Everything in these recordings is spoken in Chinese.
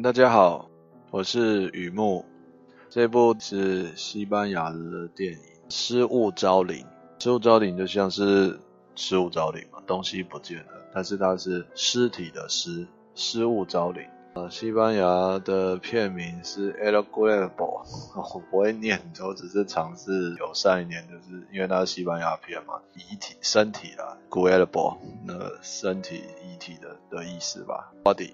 大家好，我是雨木。这部是西班牙的电影《失物招领》。失物招领就像是失物招领嘛，东西不见了，但是它是尸体的尸，失物招领。呃，西班牙的片名是 El Cuerpo，我不会念，我只是尝试友善一点，就是因为它是西班牙片嘛，遗体、身体啦，Cuerpo，那身体、遗体的的意思吧，Body。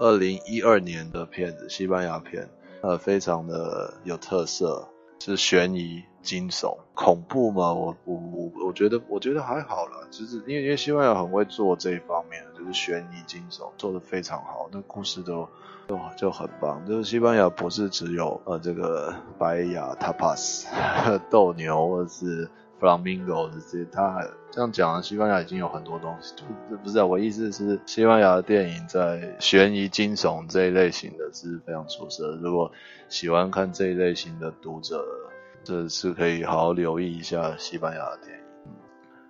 二零一二年的片子，西班牙片，呃，非常的有特色，是悬疑、惊悚、恐怖吗？我我我我觉得我觉得还好啦，就是因为因为西班牙很会做这一方面，就是悬疑、惊悚做得非常好，那故事都都就很棒。就是西班牙不是只有呃这个白牙 tapas 斗牛或者是。Flamingo 这些，他这样讲，西班牙已经有很多东西。不，不是啊，我意思是，西班牙的电影在悬疑、惊悚这一类型的是非常出色。如果喜欢看这一类型的读者，这是可以好好留意一下西班牙的电影。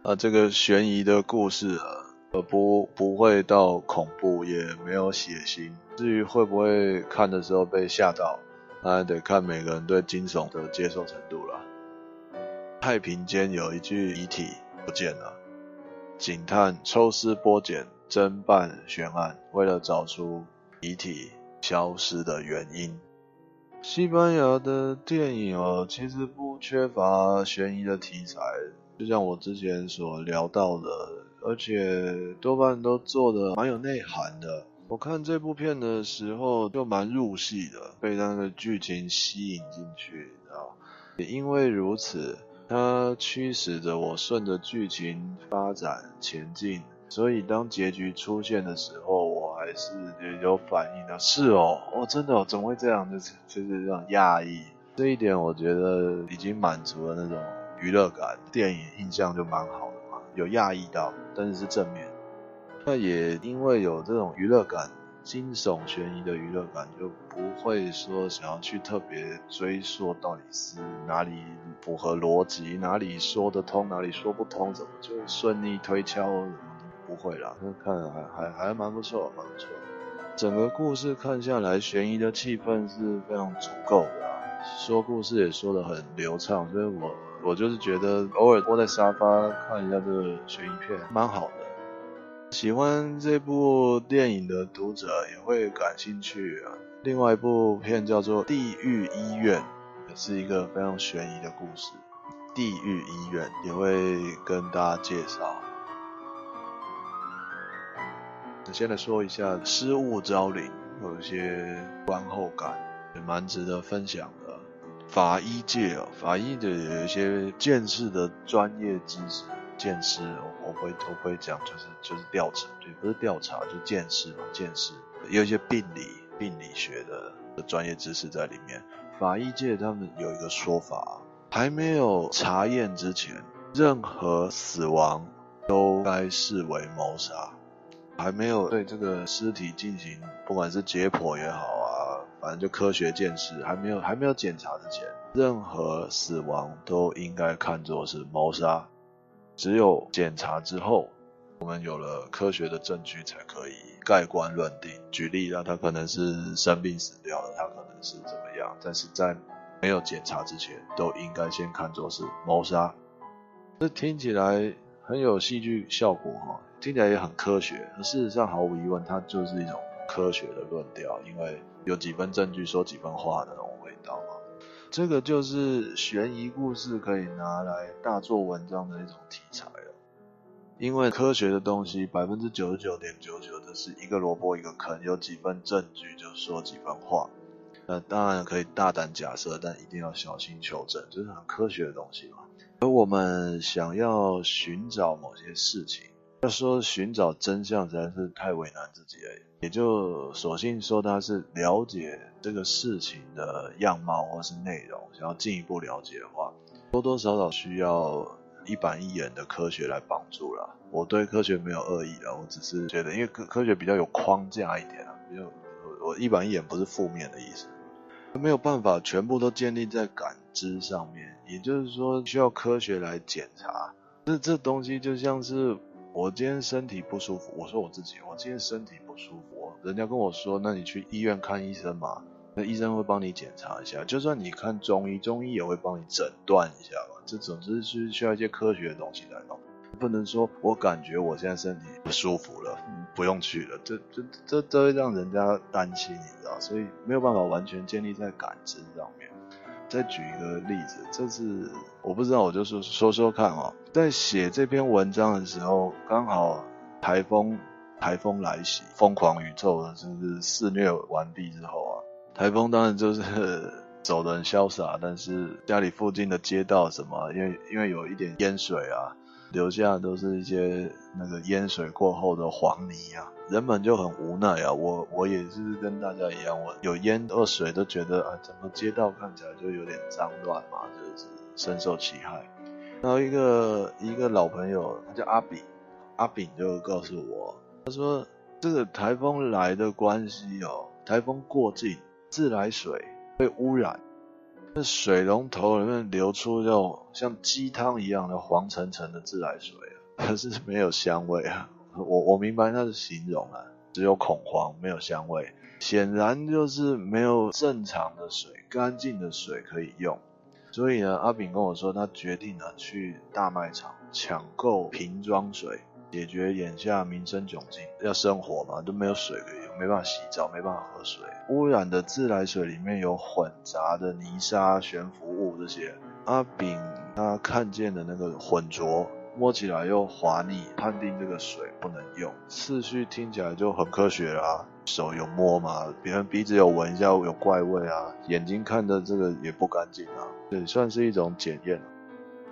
啊，这个悬疑的故事啊，呃，不不会到恐怖，也没有血腥。至于会不会看的时候被吓到，那还得看每个人对惊悚的接受程度了。太平间有一具遗体不见了，警探抽丝剥茧，侦办悬案，为了找出遗体消失的原因。西班牙的电影哦，其实不缺乏悬疑的题材，就像我之前所聊到的，而且多半都做得蛮有内涵的。我看这部片的时候就蛮入戏的，被那个剧情吸引进去，你知道？也因为如此。它驱使着我顺着剧情发展前进，所以当结局出现的时候，我还是有反应的。是哦，哦，真的哦，怎么会这样？就是就是这种讶异，这一点我觉得已经满足了那种娱乐感，电影印象就蛮好的嘛，有讶异到，但是是正面。那也因为有这种娱乐感。惊悚悬疑的娱乐感就不会说想要去特别追溯到底是哪里符合逻辑，哪里说得通，哪里说不通，怎么就顺利推敲，怎么不会啦。那看还还还蛮不错，蛮不错。整个故事看下来，悬疑的气氛是非常足够的啊，说故事也说得很流畅，所以我我就是觉得偶尔窝在沙发看一下这个悬疑片，蛮好的。喜欢这部电影的读者也会感兴趣啊。另外一部片叫做《地狱医院》，也是一个非常悬疑的故事。《地狱医院》也会跟大家介绍。先来说一下《失物招领》，有一些观后感，也蛮值得分享的。法医界哦，法医的有一些见识的专业知识。见识，我不会我不会讲，就是就是调查，对，不是调查，就是鉴识嘛，见识有一些病理病理学的的专业知识在里面。法医界他们有一个说法，还没有查验之前，任何死亡都该视为谋杀。还没有对这个尸体进行，不管是解剖也好啊，反正就科学见识，还没有还没有检查之前，任何死亡都应该看作是谋杀。只有检查之后，我们有了科学的证据，才可以盖棺论定。举例啊，他可能是生病死掉了，他可能是怎么样，但是在没有检查之前，都应该先看作是谋杀。这听起来很有戏剧效果哈，听起来也很科学。事实上，毫无疑问，它就是一种科学的论调，因为有几分证据说几分话的那种味道嘛。这个就是悬疑故事可以拿来大做文章的一种题材了，因为科学的东西百分之九十九点九九的是一个萝卜一个坑，有几分证据就说几分话。那当然可以大胆假设，但一定要小心求证，这是很科学的东西嘛。而我们想要寻找某些事情，要说寻找真相实在是太为难自己了，也就索性说它是了解这个事情的样貌或是内容，想要进一步了解的话，多多少少需要一板一眼的科学来帮助啦。我对科学没有恶意啦，我只是觉得因为科科学比较有框架一点啊，比较我我一板一眼不是负面的意思，没有办法全部都建立在感知上面，也就是说需要科学来检查。这这东西就像是。我今天身体不舒服，我说我自己，我今天身体不舒服，人家跟我说，那你去医院看医生嘛，那医生会帮你检查一下，就算你看中医，中医也会帮你诊断一下嘛，这总之是需要一些科学的东西来弄，不能说我感觉我现在身体不舒服了，不用去了，这这这这会让人家担心，你知道，所以没有办法完全建立在感知上面。再举一个例子，这是我不知道，我就说说说看哦。在写这篇文章的时候，刚好台风台风来袭，疯狂宇宙就是肆虐完毕之后啊，台风当然就是 走得很潇洒，但是家里附近的街道什么，因为因为有一点淹水啊。留下都是一些那个淹水过后的黄泥啊，人们就很无奈啊。我我也是跟大家一样，我有淹二水都觉得啊，整个街道看起来就有点脏乱嘛，就是深受其害。然后一个一个老朋友，他叫阿炳，阿炳就告诉我，他说这个台风来的关系哦，台风过境，自来水被污染。那水龙头里面流出这种像鸡汤一样的黄澄澄的自来水啊，可是没有香味啊。我我明白那是形容啊，只有恐慌，没有香味，显然就是没有正常的水、干净的水可以用。所以呢，阿炳跟我说，他决定呢去大卖场抢购瓶装水。解决眼下民生窘境，要生活嘛，都没有水可以，没办法洗澡，没办法喝水。污染的自来水里面有混杂的泥沙、悬浮物这些。阿炳他看见的那个浑浊，摸起来又滑腻，判定这个水不能用。次序听起来就很科学啊，手有摸嘛，别人鼻子有闻一下有怪味啊，眼睛看的这个也不干净啊，对，算是一种检验。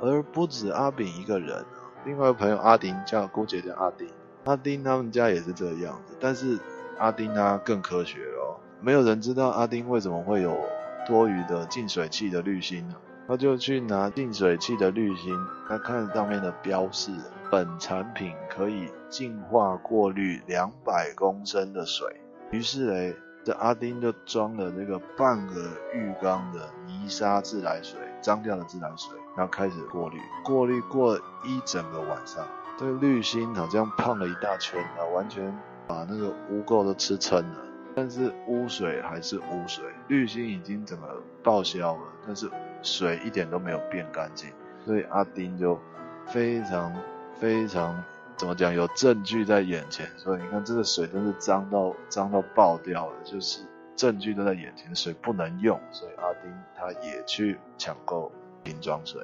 而不止阿炳一个人。另外一个朋友阿丁叫姑姐叫阿丁，阿丁他们家也是这个样子，但是阿丁他更科学哦，没有人知道阿丁为什么会有多余的净水器的滤芯呢？他就去拿净水器的滤芯，他看上面的标示，本产品可以净化过滤两百公升的水，于是嘞，这阿丁就装了这个半个浴缸的泥沙自来水，脏掉的自来水。然后开始过滤，过滤过一整个晚上，这个滤芯好像胖了一大圈啊，完全把那个污垢都吃撑了。但是污水还是污水，滤芯已经整个报销了，但是水一点都没有变干净。所以阿丁就非常非常怎么讲，有证据在眼前，所以你看这个水真是脏到脏到爆掉了，就是证据都在眼前，水不能用，所以阿丁他也去抢购。瓶装水，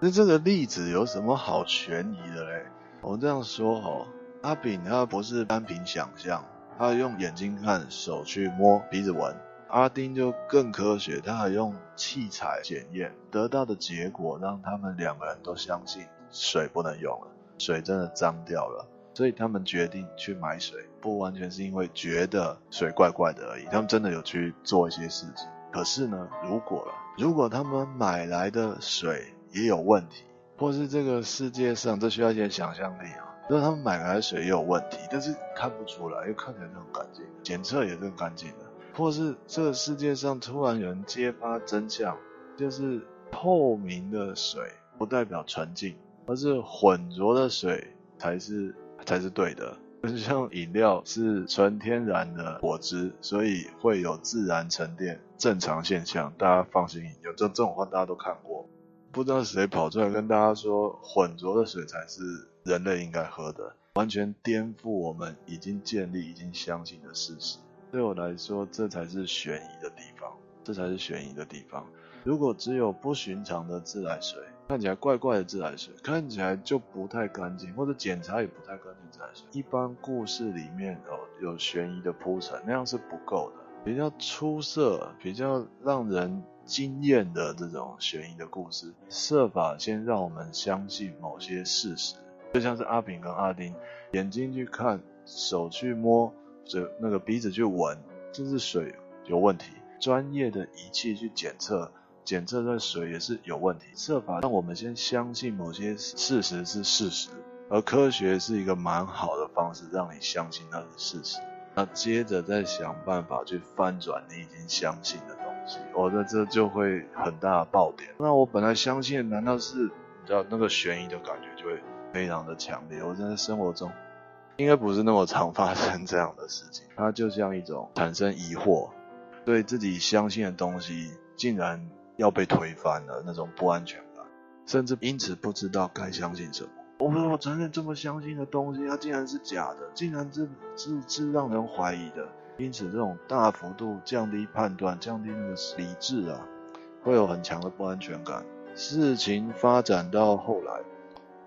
那这个例子有什么好悬疑的嘞？我这样说哦，阿炳他不是单凭想象，他用眼睛看，手去摸，鼻子闻。阿丁就更科学，他还用器材检验，得到的结果让他们两个人都相信水不能用了，水真的脏掉了，所以他们决定去买水，不完全是因为觉得水怪怪的而已，他们真的有去做一些事情。可是呢，如果了。如果他们买来的水也有问题，或是这个世界上，这需要一些想象力啊。如果他们买来的水也有问题，但是看不出来，又看起来是很干净，检测也是很干净的，或是这个世界上突然有人揭发真相，就是透明的水不代表纯净，而是浑浊的水才是才是对的。就像饮料是纯天然的果汁，所以会有自然沉淀，正常现象，大家放心饮用。这这种话大家都看过，不知道谁跑出来跟大家说浑浊的水才是人类应该喝的，完全颠覆我们已经建立、已经相信的事实。对我来说，这才是悬疑的地方，这才是悬疑的地方。如果只有不寻常的自来水，看起来怪怪的自来水，看起来就不太干净，或者检查也不太干净自来水。一般故事里面有有悬疑的铺陈，那样是不够的。比较出色、比较让人惊艳的这种悬疑的故事，设法先让我们相信某些事实，就像是阿炳跟阿丁，眼睛去看，手去摸，这那个鼻子去闻，这是水有问题。专业的仪器去检测。检测的水也是有问题，设法让我们先相信某些事实是事实，而科学是一个蛮好的方式，让你相信那是事实。那接着再想办法去翻转你已经相信的东西，我在这就会很大的爆点。那我本来相信，难道是你知道那个悬疑的感觉就会非常的强烈。我在生活中应该不是那么常发生这样的事情。它就像一种产生疑惑，对自己相信的东西竟然要被推翻了那种不安全感，甚至因此不知道该相信什么。我说我承认这么相信的东西，它竟然是假的，竟然是是是让人怀疑的。因此，这种大幅度降低判断、降低那个理智啊，会有很强的不安全感。事情发展到后来，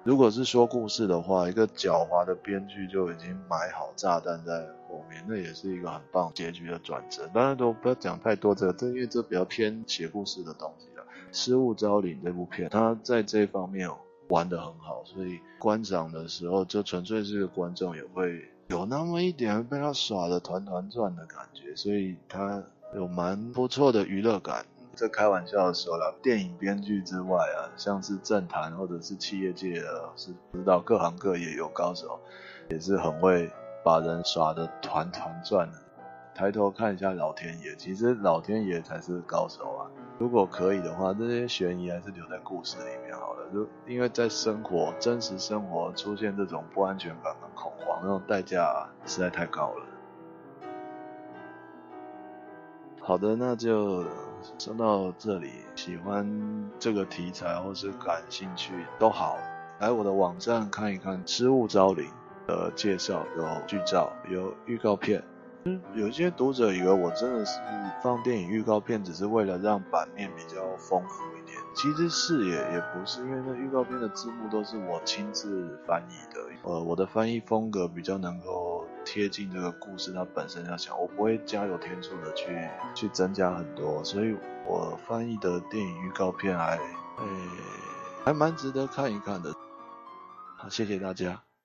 如果是说故事的话，一个狡猾的编剧就已经埋好炸弹在后面，那也是一个很棒结局的转折。当然都不要讲太多这个，这因为这比较偏写故事的东西了。《失物招领》这部片，它在这方面玩得很好，所以观赏的时候就纯粹是个观众也会。有那么一点被他耍得团团转的感觉，所以他有蛮不错的娱乐感。这开玩笑的说了，电影编剧之外啊，像是政坛或者是企业界的，是知道各行各业有高手，也是很会把人耍得团团转的。抬头看一下老天爷，其实老天爷才是高手啊。如果可以的话，这些悬疑还是留在故事里面好了。就因为在生活，真实生活出现这种不安全感跟恐慌，那种代价实在太高了。好的，那就说到这里。喜欢这个题材或是感兴趣都好，来我的网站看一看《失物招领》的介绍，有剧照，有预告片。有些读者以为我真的是放电影预告片，只是为了让版面比较丰富一点。其实是也也不是，因为那预告片的字幕都是我亲自翻译的。呃，我的翻译风格比较能够贴近这个故事它本身要讲，我不会加油添醋的去去增加很多，所以我翻译的电影预告片还，诶，还蛮值得看一看的。好，谢谢大家。